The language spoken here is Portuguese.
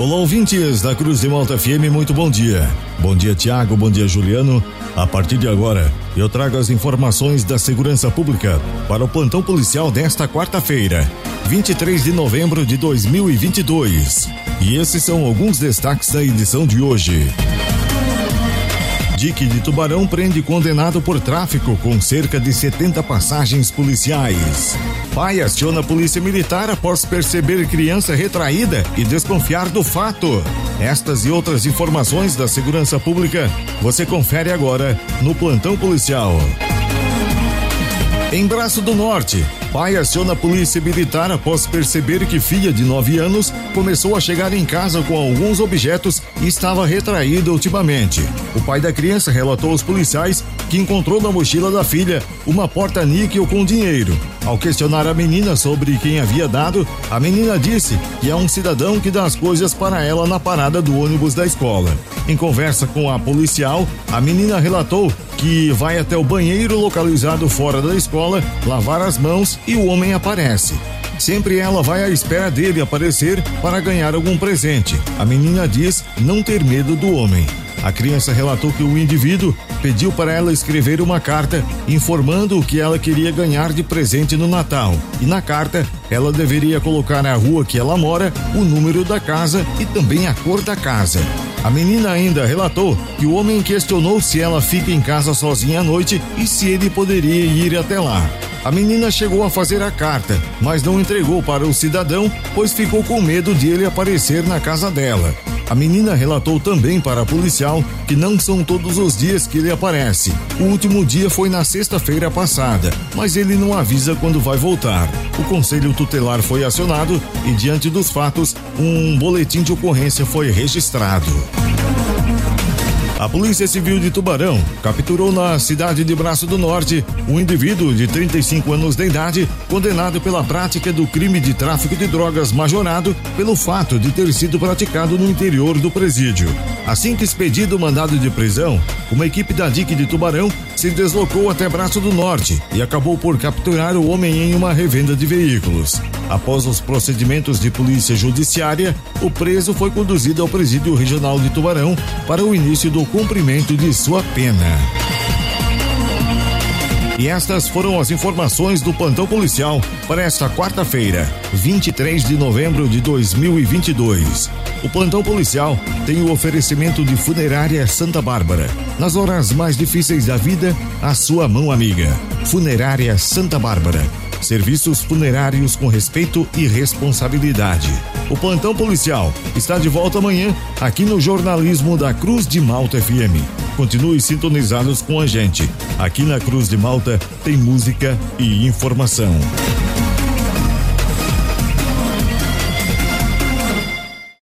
Olá, ouvintes da Cruz de Malta FM, muito bom dia. Bom dia, Tiago, bom dia, Juliano. A partir de agora, eu trago as informações da segurança pública para o plantão policial desta quarta-feira, 23 de novembro de 2022. E esses são alguns destaques da edição de hoje. Dique de Tubarão prende condenado por tráfico com cerca de 70 passagens policiais. Pai aciona a polícia militar após perceber criança retraída e desconfiar do fato. Estas e outras informações da segurança pública você confere agora no plantão policial. Em Braço do Norte, pai aciona a polícia militar após perceber que filha de 9 anos começou a chegar em casa com alguns objetos e estava retraída ultimamente. O pai da criança relatou aos policiais que encontrou na mochila da filha uma porta-níquel com dinheiro. Ao questionar a menina sobre quem havia dado, a menina disse que é um cidadão que dá as coisas para ela na parada do ônibus da escola. Em conversa com a policial, a menina relatou que vai até o banheiro localizado fora da escola lavar as mãos e o homem aparece. Sempre ela vai à espera dele aparecer para ganhar algum presente. A menina diz não ter medo do homem. A criança relatou que o indivíduo pediu para ela escrever uma carta informando o que ela queria ganhar de presente no Natal. E na carta, ela deveria colocar na rua que ela mora, o número da casa e também a cor da casa. A menina ainda relatou que o homem questionou se ela fica em casa sozinha à noite e se ele poderia ir até lá. A menina chegou a fazer a carta, mas não entregou para o cidadão, pois ficou com medo de ele aparecer na casa dela. A menina relatou também para a policial que não são todos os dias que ele aparece. O último dia foi na sexta-feira passada, mas ele não avisa quando vai voltar. O conselho tutelar foi acionado e, diante dos fatos, um boletim de ocorrência foi registrado. A Polícia Civil de Tubarão capturou na cidade de Braço do Norte um indivíduo de 35 anos de idade condenado pela prática do crime de tráfico de drogas majorado pelo fato de ter sido praticado no interior do presídio. Assim que expedido o mandado de prisão, uma equipe da DIC de Tubarão se deslocou até Braço do Norte e acabou por capturar o homem em uma revenda de veículos. Após os procedimentos de polícia judiciária, o preso foi conduzido ao presídio regional de Tubarão para o início do cumprimento de sua pena. E estas foram as informações do plantão policial para esta quarta-feira, 23 de novembro de 2022. O plantão policial tem o oferecimento de Funerária Santa Bárbara. Nas horas mais difíceis da vida, a sua mão amiga. Funerária Santa Bárbara. Serviços funerários com respeito e responsabilidade. O plantão policial está de volta amanhã aqui no jornalismo da Cruz de Malta FM. Continue sintonizados com a gente. Aqui na Cruz de Malta tem música e informação.